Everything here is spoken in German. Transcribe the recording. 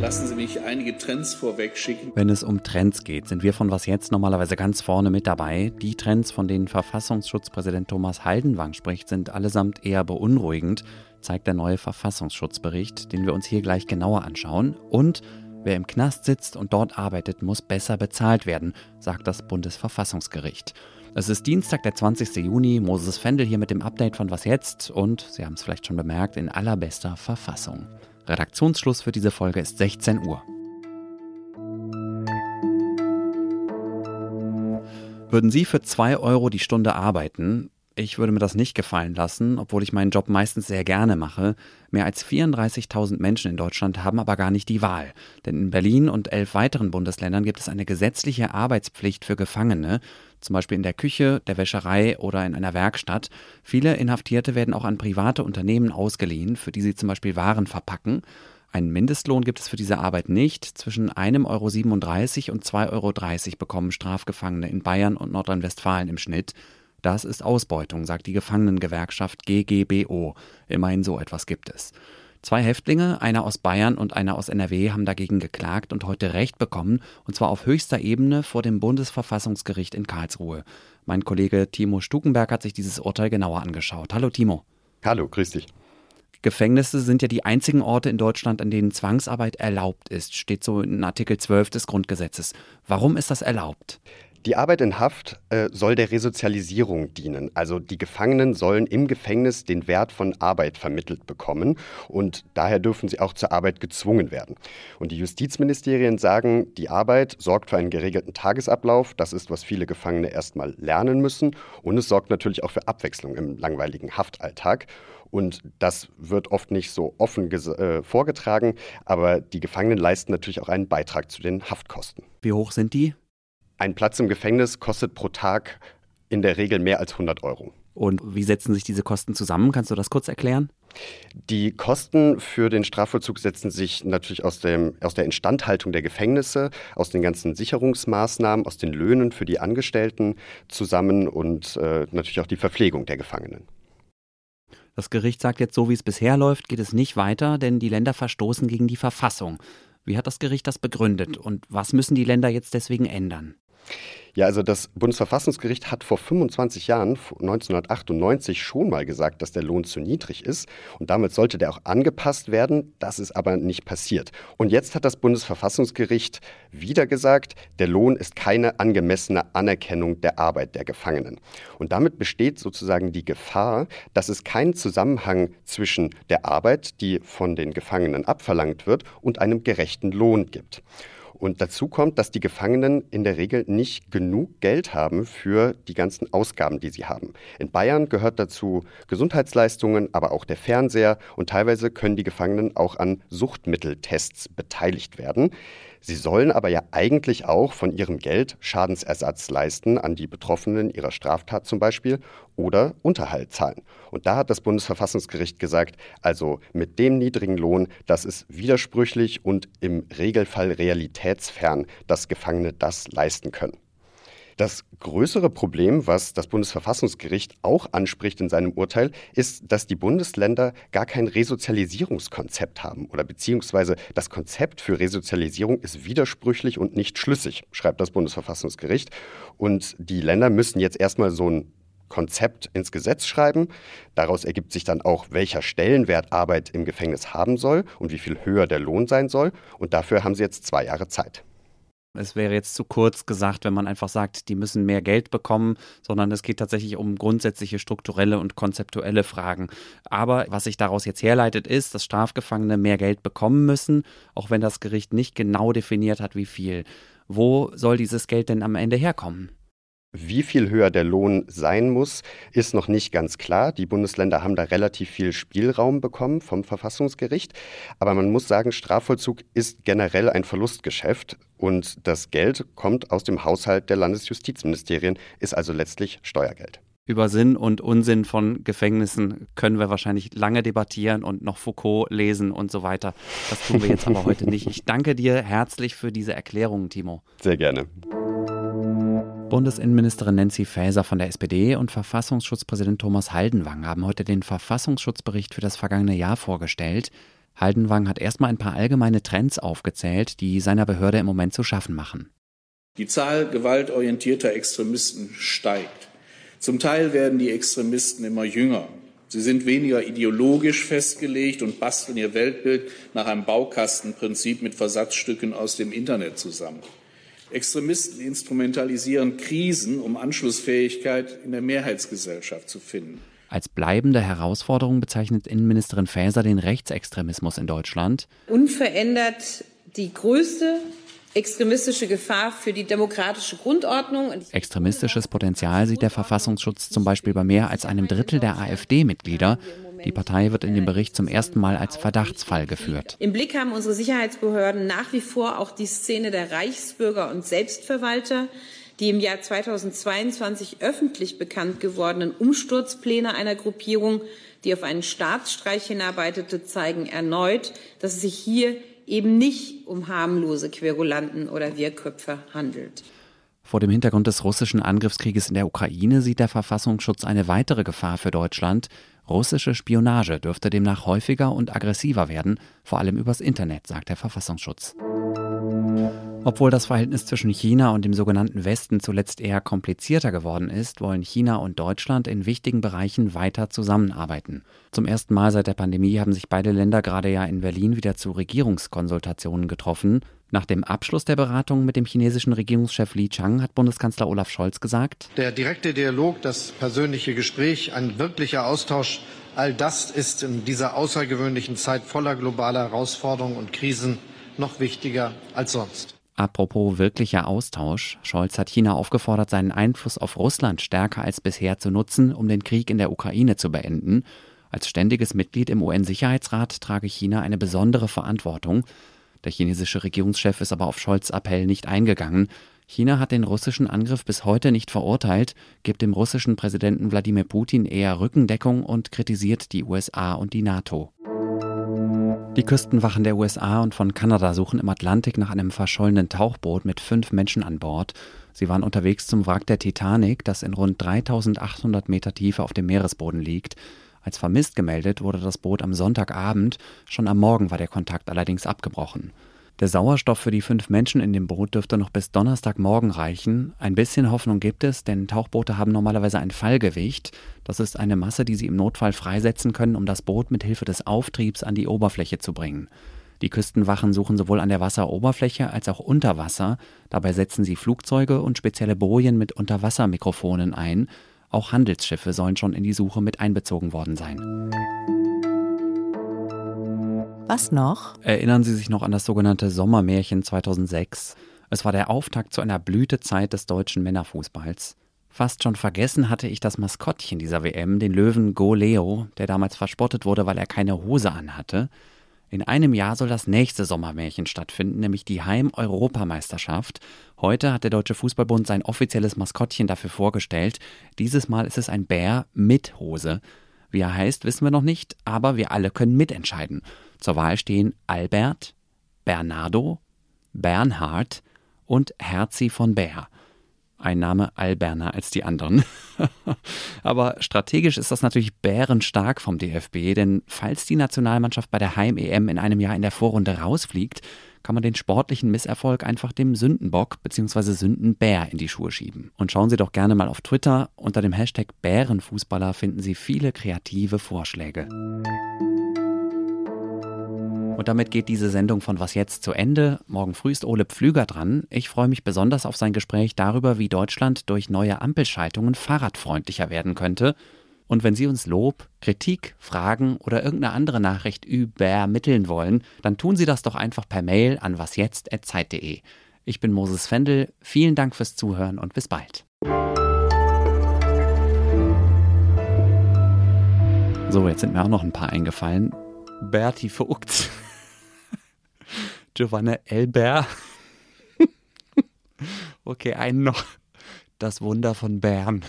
Lassen Sie mich einige Trends vorweg schicken. Wenn es um Trends geht, sind wir von Was Jetzt normalerweise ganz vorne mit dabei. Die Trends, von denen Verfassungsschutzpräsident Thomas Haldenwang spricht, sind allesamt eher beunruhigend, zeigt der neue Verfassungsschutzbericht, den wir uns hier gleich genauer anschauen. Und wer im Knast sitzt und dort arbeitet, muss besser bezahlt werden, sagt das Bundesverfassungsgericht. Es ist Dienstag, der 20. Juni. Moses Fendel hier mit dem Update von Was Jetzt und, Sie haben es vielleicht schon bemerkt, in allerbester Verfassung. Redaktionsschluss für diese Folge ist 16 Uhr. Würden Sie für 2 Euro die Stunde arbeiten? Ich würde mir das nicht gefallen lassen, obwohl ich meinen Job meistens sehr gerne mache. Mehr als 34.000 Menschen in Deutschland haben aber gar nicht die Wahl. Denn in Berlin und elf weiteren Bundesländern gibt es eine gesetzliche Arbeitspflicht für Gefangene zum Beispiel in der Küche, der Wäscherei oder in einer Werkstatt. Viele Inhaftierte werden auch an private Unternehmen ausgeliehen, für die sie zum Beispiel Waren verpacken. Einen Mindestlohn gibt es für diese Arbeit nicht. Zwischen 1,37 Euro und 2,30 Euro bekommen Strafgefangene in Bayern und Nordrhein-Westfalen im Schnitt. Das ist Ausbeutung, sagt die Gefangenengewerkschaft GGBO. Immerhin so etwas gibt es. Zwei Häftlinge, einer aus Bayern und einer aus NRW, haben dagegen geklagt und heute Recht bekommen, und zwar auf höchster Ebene vor dem Bundesverfassungsgericht in Karlsruhe. Mein Kollege Timo Stukenberg hat sich dieses Urteil genauer angeschaut. Hallo Timo. Hallo, grüß dich. Gefängnisse sind ja die einzigen Orte in Deutschland, an denen Zwangsarbeit erlaubt ist, steht so in Artikel 12 des Grundgesetzes. Warum ist das erlaubt? Die Arbeit in Haft äh, soll der Resozialisierung dienen. Also die Gefangenen sollen im Gefängnis den Wert von Arbeit vermittelt bekommen und daher dürfen sie auch zur Arbeit gezwungen werden. Und die Justizministerien sagen, die Arbeit sorgt für einen geregelten Tagesablauf. Das ist, was viele Gefangene erstmal lernen müssen. Und es sorgt natürlich auch für Abwechslung im langweiligen Haftalltag. Und das wird oft nicht so offen äh, vorgetragen, aber die Gefangenen leisten natürlich auch einen Beitrag zu den Haftkosten. Wie hoch sind die? Ein Platz im Gefängnis kostet pro Tag in der Regel mehr als 100 Euro. Und wie setzen sich diese Kosten zusammen? Kannst du das kurz erklären? Die Kosten für den Strafvollzug setzen sich natürlich aus, dem, aus der Instandhaltung der Gefängnisse, aus den ganzen Sicherungsmaßnahmen, aus den Löhnen für die Angestellten zusammen und äh, natürlich auch die Verpflegung der Gefangenen. Das Gericht sagt jetzt, so wie es bisher läuft, geht es nicht weiter, denn die Länder verstoßen gegen die Verfassung. Wie hat das Gericht das begründet und was müssen die Länder jetzt deswegen ändern? Ja, also das Bundesverfassungsgericht hat vor 25 Jahren, 1998, schon mal gesagt, dass der Lohn zu niedrig ist. Und damit sollte der auch angepasst werden. Das ist aber nicht passiert. Und jetzt hat das Bundesverfassungsgericht wieder gesagt, der Lohn ist keine angemessene Anerkennung der Arbeit der Gefangenen. Und damit besteht sozusagen die Gefahr, dass es keinen Zusammenhang zwischen der Arbeit, die von den Gefangenen abverlangt wird, und einem gerechten Lohn gibt. Und dazu kommt, dass die Gefangenen in der Regel nicht genug Geld haben für die ganzen Ausgaben, die sie haben. In Bayern gehört dazu Gesundheitsleistungen, aber auch der Fernseher und teilweise können die Gefangenen auch an Suchtmitteltests beteiligt werden. Sie sollen aber ja eigentlich auch von ihrem Geld Schadensersatz leisten an die Betroffenen ihrer Straftat zum Beispiel oder Unterhalt zahlen. Und da hat das Bundesverfassungsgericht gesagt, also mit dem niedrigen Lohn, das ist widersprüchlich und im Regelfall realitätsfern, dass Gefangene das leisten können. Das größere Problem, was das Bundesverfassungsgericht auch anspricht in seinem Urteil, ist, dass die Bundesländer gar kein Resozialisierungskonzept haben oder beziehungsweise das Konzept für Resozialisierung ist widersprüchlich und nicht schlüssig, schreibt das Bundesverfassungsgericht. Und die Länder müssen jetzt erstmal so ein Konzept ins Gesetz schreiben. Daraus ergibt sich dann auch, welcher Stellenwert Arbeit im Gefängnis haben soll und wie viel höher der Lohn sein soll. Und dafür haben sie jetzt zwei Jahre Zeit. Es wäre jetzt zu kurz gesagt, wenn man einfach sagt, die müssen mehr Geld bekommen, sondern es geht tatsächlich um grundsätzliche strukturelle und konzeptuelle Fragen. Aber was sich daraus jetzt herleitet, ist, dass Strafgefangene mehr Geld bekommen müssen, auch wenn das Gericht nicht genau definiert hat, wie viel. Wo soll dieses Geld denn am Ende herkommen? Wie viel höher der Lohn sein muss, ist noch nicht ganz klar. Die Bundesländer haben da relativ viel Spielraum bekommen vom Verfassungsgericht. Aber man muss sagen, Strafvollzug ist generell ein Verlustgeschäft und das Geld kommt aus dem Haushalt der Landesjustizministerien, ist also letztlich Steuergeld. Über Sinn und Unsinn von Gefängnissen können wir wahrscheinlich lange debattieren und noch Foucault lesen und so weiter. Das tun wir jetzt aber heute nicht. Ich danke dir herzlich für diese Erklärungen, Timo. Sehr gerne. Bundesinnenministerin Nancy Faeser von der SPD und Verfassungsschutzpräsident Thomas Haldenwang haben heute den Verfassungsschutzbericht für das vergangene Jahr vorgestellt. Haldenwang hat erstmal ein paar allgemeine Trends aufgezählt, die seiner Behörde im Moment zu schaffen machen. Die Zahl gewaltorientierter Extremisten steigt. Zum Teil werden die Extremisten immer jünger. Sie sind weniger ideologisch festgelegt und basteln ihr Weltbild nach einem Baukastenprinzip mit Versatzstücken aus dem Internet zusammen. Extremisten instrumentalisieren Krisen, um Anschlussfähigkeit in der Mehrheitsgesellschaft zu finden. Als bleibende Herausforderung bezeichnet Innenministerin Faeser den Rechtsextremismus in Deutschland. Unverändert die größte extremistische Gefahr für die demokratische Grundordnung. Extremistisches Potenzial sieht der Verfassungsschutz zum Beispiel bei mehr als einem Drittel der AfD-Mitglieder. Die Partei wird in dem Bericht zum ersten Mal als Verdachtsfall geführt. Im Blick haben unsere Sicherheitsbehörden nach wie vor auch die Szene der Reichsbürger und Selbstverwalter. Die im Jahr 2022 öffentlich bekannt gewordenen Umsturzpläne einer Gruppierung, die auf einen Staatsstreich hinarbeitete, zeigen erneut, dass es sich hier eben nicht um harmlose Querulanten oder Wirrköpfe handelt. Vor dem Hintergrund des russischen Angriffskrieges in der Ukraine sieht der Verfassungsschutz eine weitere Gefahr für Deutschland. Russische Spionage dürfte demnach häufiger und aggressiver werden, vor allem übers Internet, sagt der Verfassungsschutz. Obwohl das Verhältnis zwischen China und dem sogenannten Westen zuletzt eher komplizierter geworden ist, wollen China und Deutschland in wichtigen Bereichen weiter zusammenarbeiten. Zum ersten Mal seit der Pandemie haben sich beide Länder gerade ja in Berlin wieder zu Regierungskonsultationen getroffen. Nach dem Abschluss der Beratungen mit dem chinesischen Regierungschef Li Chang hat Bundeskanzler Olaf Scholz gesagt, der direkte Dialog, das persönliche Gespräch, ein wirklicher Austausch, all das ist in dieser außergewöhnlichen Zeit voller globaler Herausforderungen und Krisen noch wichtiger als sonst. Apropos wirklicher Austausch. Scholz hat China aufgefordert, seinen Einfluss auf Russland stärker als bisher zu nutzen, um den Krieg in der Ukraine zu beenden. Als ständiges Mitglied im UN-Sicherheitsrat trage China eine besondere Verantwortung. Der chinesische Regierungschef ist aber auf Scholz Appell nicht eingegangen. China hat den russischen Angriff bis heute nicht verurteilt, gibt dem russischen Präsidenten Wladimir Putin eher Rückendeckung und kritisiert die USA und die NATO. Die Küstenwachen der USA und von Kanada suchen im Atlantik nach einem verschollenen Tauchboot mit fünf Menschen an Bord. Sie waren unterwegs zum Wrack der Titanic, das in rund 3800 Meter Tiefe auf dem Meeresboden liegt. Als vermisst gemeldet wurde das Boot am Sonntagabend, schon am Morgen war der Kontakt allerdings abgebrochen. Der Sauerstoff für die fünf Menschen in dem Boot dürfte noch bis Donnerstagmorgen reichen. Ein bisschen Hoffnung gibt es, denn Tauchboote haben normalerweise ein Fallgewicht. Das ist eine Masse, die sie im Notfall freisetzen können, um das Boot mit Hilfe des Auftriebs an die Oberfläche zu bringen. Die Küstenwachen suchen sowohl an der Wasseroberfläche als auch unter Wasser. Dabei setzen sie Flugzeuge und spezielle Bojen mit Unterwassermikrofonen ein. Auch Handelsschiffe sollen schon in die Suche mit einbezogen worden sein. Was noch? Erinnern Sie sich noch an das sogenannte Sommermärchen 2006? Es war der Auftakt zu einer Blütezeit des deutschen Männerfußballs. Fast schon vergessen hatte ich das Maskottchen dieser WM, den Löwen Go Leo, der damals verspottet wurde, weil er keine Hose anhatte. In einem Jahr soll das nächste Sommermärchen stattfinden, nämlich die Heim-Europameisterschaft. Heute hat der Deutsche Fußballbund sein offizielles Maskottchen dafür vorgestellt. Dieses Mal ist es ein Bär mit Hose. Wie er heißt, wissen wir noch nicht, aber wir alle können mitentscheiden. Zur Wahl stehen Albert, Bernardo, Bernhard und Herzi von Bär. Ein Name alberner als die anderen. Aber strategisch ist das natürlich bärenstark vom DFB, denn falls die Nationalmannschaft bei der Heim-EM in einem Jahr in der Vorrunde rausfliegt, kann man den sportlichen Misserfolg einfach dem Sündenbock bzw. Sündenbär in die Schuhe schieben. Und schauen Sie doch gerne mal auf Twitter. Unter dem Hashtag Bärenfußballer finden Sie viele kreative Vorschläge. Und damit geht diese Sendung von Was jetzt zu Ende. Morgen früh ist Ole Pflüger dran. Ich freue mich besonders auf sein Gespräch darüber, wie Deutschland durch neue Ampelschaltungen fahrradfreundlicher werden könnte. Und wenn Sie uns Lob, Kritik, Fragen oder irgendeine andere Nachricht übermitteln wollen, dann tun Sie das doch einfach per Mail an wasjetzt.zeit.de. Ich bin Moses Fendel. Vielen Dank fürs Zuhören und bis bald. So, jetzt sind mir auch noch ein paar eingefallen. Berti Vogt. Giovanna Elber. okay, einen noch. Das Wunder von Bern.